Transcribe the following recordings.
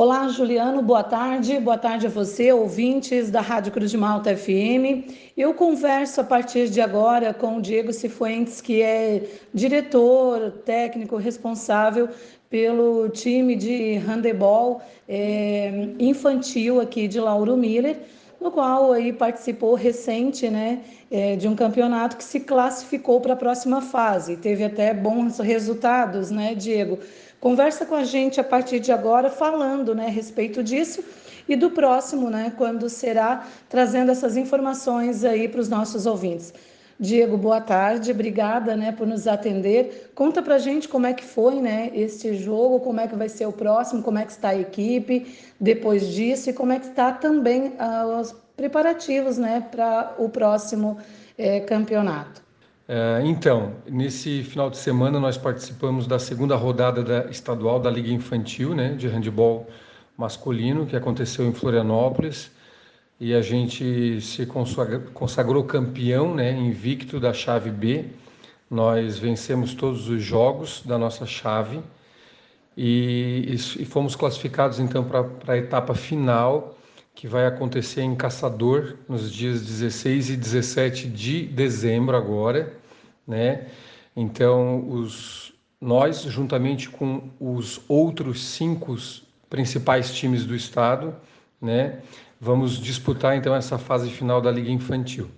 Olá, Juliano, boa tarde. Boa tarde a você, ouvintes da Rádio Cruz de Malta FM. Eu converso a partir de agora com o Diego Cifuentes, que é diretor técnico responsável pelo time de handebol é, infantil aqui de Lauro Miller, no qual aí participou recente, né, é, de um campeonato que se classificou para a próxima fase. Teve até bons resultados, né, Diego? Conversa com a gente a partir de agora, falando né, a respeito disso e do próximo, né, quando será trazendo essas informações aí para os nossos ouvintes. Diego, boa tarde, obrigada né, por nos atender. Conta para a gente como é que foi né, este jogo, como é que vai ser o próximo, como é que está a equipe depois disso e como é que está também ah, os preparativos né, para o próximo eh, campeonato. É, então, nesse final de semana nós participamos da segunda rodada da estadual da Liga Infantil, né, de handebol masculino, que aconteceu em Florianópolis, e a gente se consagrou, consagrou campeão, né, invicto da chave B. Nós vencemos todos os jogos da nossa chave. E, e fomos classificados então para a etapa final, que vai acontecer em Caçador nos dias 16 e 17 de dezembro agora né? Então, os, nós, juntamente com os outros cinco principais times do estado, né, vamos disputar então essa fase final da Liga Infantil.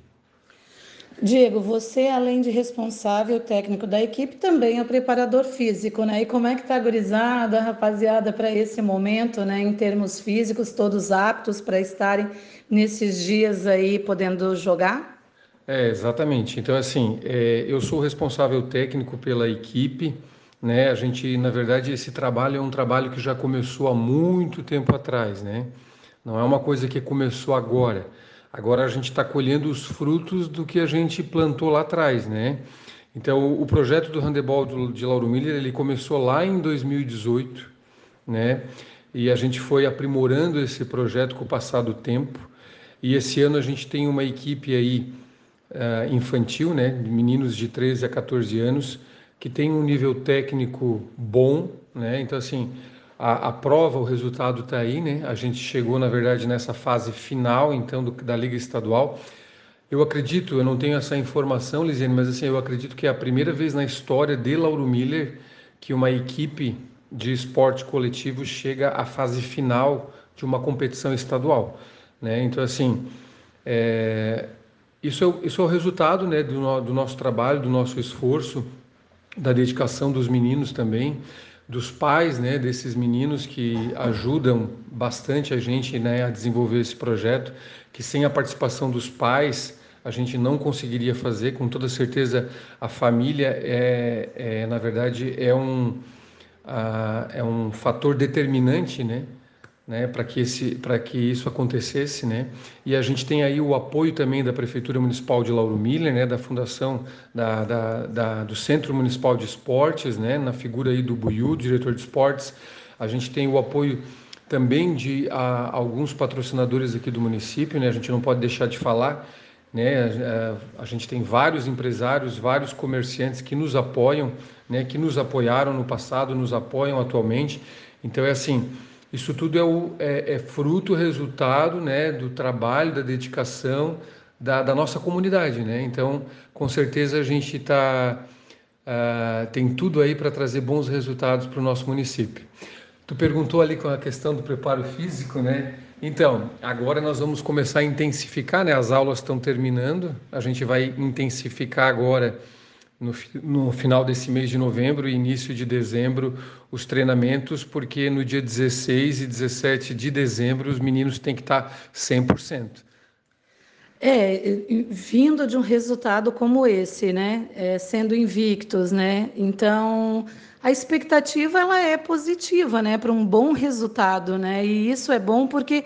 Diego, você, além de responsável técnico da equipe, também é preparador físico, né? E como é que tá a gurizada, rapaziada, para esse momento, né? Em termos físicos, todos aptos para estarem nesses dias aí podendo jogar? É, exatamente. Então, assim, é, eu sou responsável técnico pela equipe, né? A gente, na verdade, esse trabalho é um trabalho que já começou há muito tempo atrás, né? Não é uma coisa que começou agora. Agora a gente está colhendo os frutos do que a gente plantou lá atrás, né? Então, o projeto do handebol de Lauro Miller, ele começou lá em 2018, né? E a gente foi aprimorando esse projeto com o passar do tempo. E esse ano a gente tem uma equipe aí uh, infantil, né, de meninos de 13 a 14 anos, que tem um nível técnico bom, né? Então assim, a, a prova, o resultado está aí, né? A gente chegou, na verdade, nessa fase final, então, do, da Liga Estadual. Eu acredito, eu não tenho essa informação, Lisiane, mas assim, eu acredito que é a primeira vez na história de Lauro Miller que uma equipe de esporte coletivo chega à fase final de uma competição estadual, né? Então assim, é, isso é, isso é o resultado né, do, no, do nosso trabalho, do nosso esforço, da dedicação dos meninos também, dos pais né, desses meninos que ajudam bastante a gente né, a desenvolver esse projeto, que sem a participação dos pais a gente não conseguiria fazer. Com toda certeza, a família é, é na verdade, é um, a, é um fator determinante né, né, para que, esse, que isso acontecesse. Né? E a gente tem aí o apoio também da Prefeitura Municipal de Lauro Miller, né, da Fundação da, da, da, do Centro Municipal de Esportes, né, na figura aí do Buiu, diretor de esportes. A gente tem o apoio também de a, alguns patrocinadores aqui do município, né, a gente não pode deixar de falar. Né, a, a gente tem vários empresários, vários comerciantes que nos apoiam, né, que nos apoiaram no passado, nos apoiam atualmente. Então é assim, isso tudo é, o, é, é fruto, resultado né, do trabalho, da dedicação da, da nossa comunidade. Né? Então, com certeza, a gente tá, uh, tem tudo aí para trazer bons resultados para o nosso município. Tu perguntou ali com a questão do preparo físico, né? Então, agora nós vamos começar a intensificar, né? As aulas estão terminando, a gente vai intensificar agora no, no, final desse mês de novembro e início de dezembro os treinamentos, porque no dia 16 e 17 de dezembro os meninos têm que estar 100%. É, vindo de um resultado como esse, né, é, sendo invictos, né, então a expectativa ela é positiva, né, para um bom resultado, né, e isso é bom porque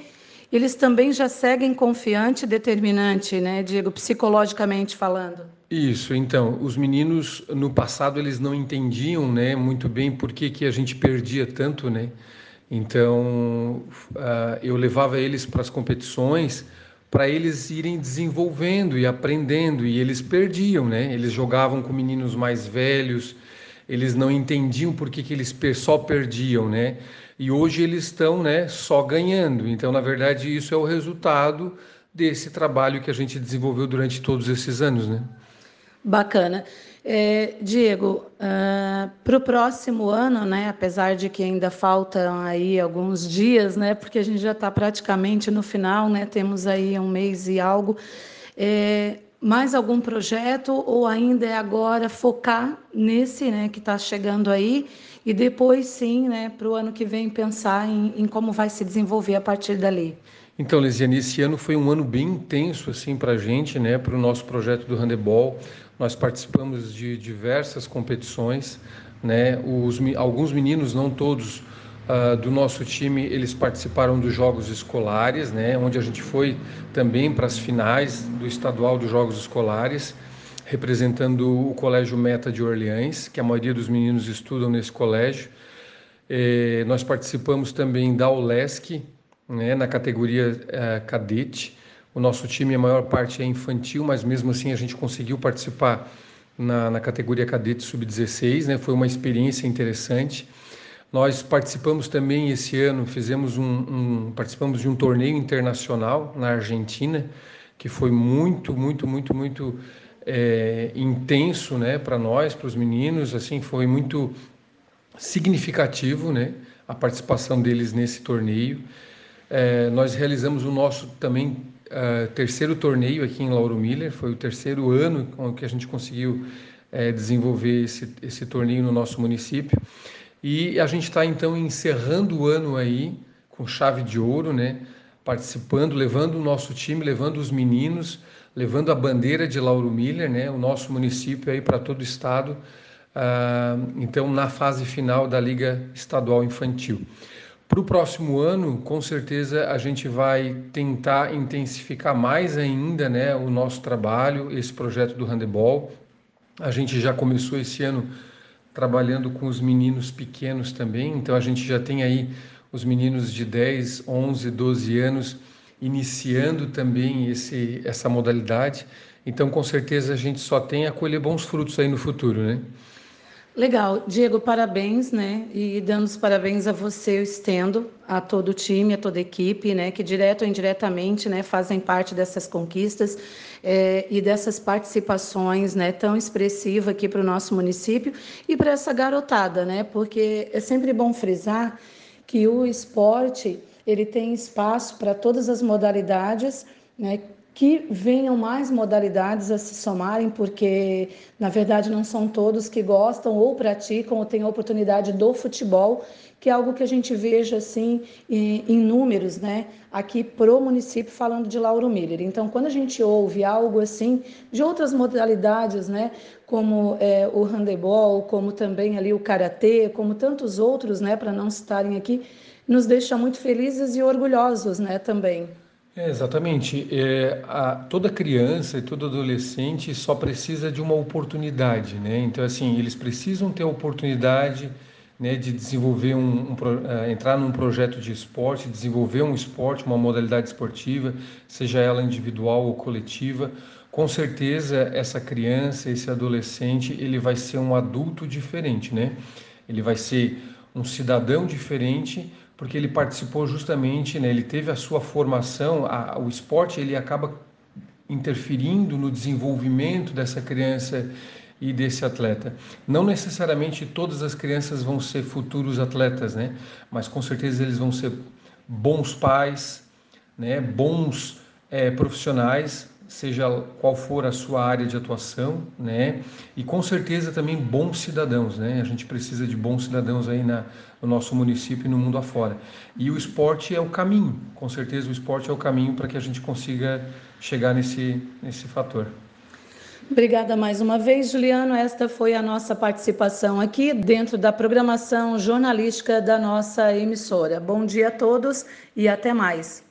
eles também já seguem confiante, determinante, né, Diego, psicologicamente falando. Isso, então, os meninos no passado eles não entendiam, né, muito bem por que, que a gente perdia tanto, né? Então, uh, eu levava eles para as competições para eles irem desenvolvendo e aprendendo e eles perdiam, né? Eles jogavam com meninos mais velhos, eles não entendiam por que, que eles só perdiam, né? e hoje eles estão né, só ganhando. Então, na verdade, isso é o resultado desse trabalho que a gente desenvolveu durante todos esses anos. Né? Bacana. É, Diego, uh, ah, para o próximo ano, né, apesar de que ainda faltam aí alguns dias, né, porque a gente já está praticamente no final, né, temos aí um mês e algo, é, mais algum projeto ou ainda é agora focar nesse né, que está chegando aí e depois sim, né, para o ano que vem, pensar em, em, como vai se desenvolver a partir dali? Então, Lisiane, esse ano foi um ano bem intenso assim, para a gente, né, para o nosso projeto do handebol. Nós participamos de diversas competições, né, os, alguns meninos, não todos, uh, do nosso time, eles participaram dos Jogos Escolares, né, onde a gente foi também para as finais do estadual dos Jogos Escolares, representando o Colégio Meta de Orleans, que a maioria dos meninos estudam nesse colégio. Eh, nós participamos também da OLESC, né, na categoria eh, cadete. O nosso time, a maior parte é infantil, mas mesmo assim a gente conseguiu participar na, na categoria cadete sub-16, né? Foi uma experiência interessante. Nós participamos também esse ano, fizemos um, um, participamos de um torneio internacional na Argentina, que foi muito, muito, muito, muito é, intenso, né, para nós, para os meninos, assim, foi muito significativo, né, a participação deles nesse torneio. É, nós realizamos o nosso também uh, terceiro torneio aqui em Lauro Miller, foi o terceiro ano que a gente conseguiu é, desenvolver esse, esse torneio no nosso município. E a gente está então encerrando o ano aí com chave de ouro, né? Participando, levando o nosso time, levando os meninos, levando a bandeira de Lauro Miller, né? O nosso município aí para todo o estado. Ah, então, na fase final da Liga Estadual Infantil. Para o próximo ano, com certeza a gente vai tentar intensificar mais ainda né, o nosso trabalho, esse projeto do handebol. A gente já começou esse ano trabalhando com os meninos pequenos também. Então a gente já tem aí os meninos de 10, 11, 12 anos iniciando também esse, essa modalidade. Então com certeza a gente só tem a colher bons frutos aí no futuro, né? Legal, Diego, parabéns, né? E dando os parabéns a você, eu estendo a todo o time, a toda a equipe, né? Que direto ou indiretamente, né, fazem parte dessas conquistas é, e dessas participações, né, tão expressiva aqui para o nosso município e para essa garotada, né? Porque é sempre bom frisar que o esporte ele tem espaço para todas as modalidades, né? Que venham mais modalidades a se somarem, porque na verdade não são todos que gostam ou praticam ou têm a oportunidade do futebol, que é algo que a gente veja assim em, em números, né? Aqui pro município falando de Lauro Miller. Então, quando a gente ouve algo assim de outras modalidades, né? Como é, o handebol, como também ali o karatê, como tantos outros, né? Para não citarem aqui, nos deixa muito felizes e orgulhosos, né? Também. É, exatamente. É, a, toda criança e todo adolescente só precisa de uma oportunidade, né? Então, assim, eles precisam ter a oportunidade né, de desenvolver um, um uh, entrar num projeto de esporte, desenvolver um esporte, uma modalidade esportiva, seja ela individual ou coletiva. Com certeza, essa criança, esse adolescente, ele vai ser um adulto diferente, né? Ele vai ser um cidadão diferente porque ele participou justamente, né, ele teve a sua formação, a, o esporte ele acaba interferindo no desenvolvimento dessa criança e desse atleta. Não necessariamente todas as crianças vão ser futuros atletas, né? Mas com certeza eles vão ser bons pais, né? Bons é, profissionais, seja qual for a sua área de atuação, né? E com certeza também bons cidadãos, né? A gente precisa de bons cidadãos aí na, no nosso município e no mundo afora. E o esporte é o caminho, com certeza o esporte é o caminho para que a gente consiga chegar nesse, nesse fator. Obrigada mais uma vez, Juliano. Esta foi a nossa participação aqui dentro da programação jornalística da nossa emissora. Bom dia a todos e até mais.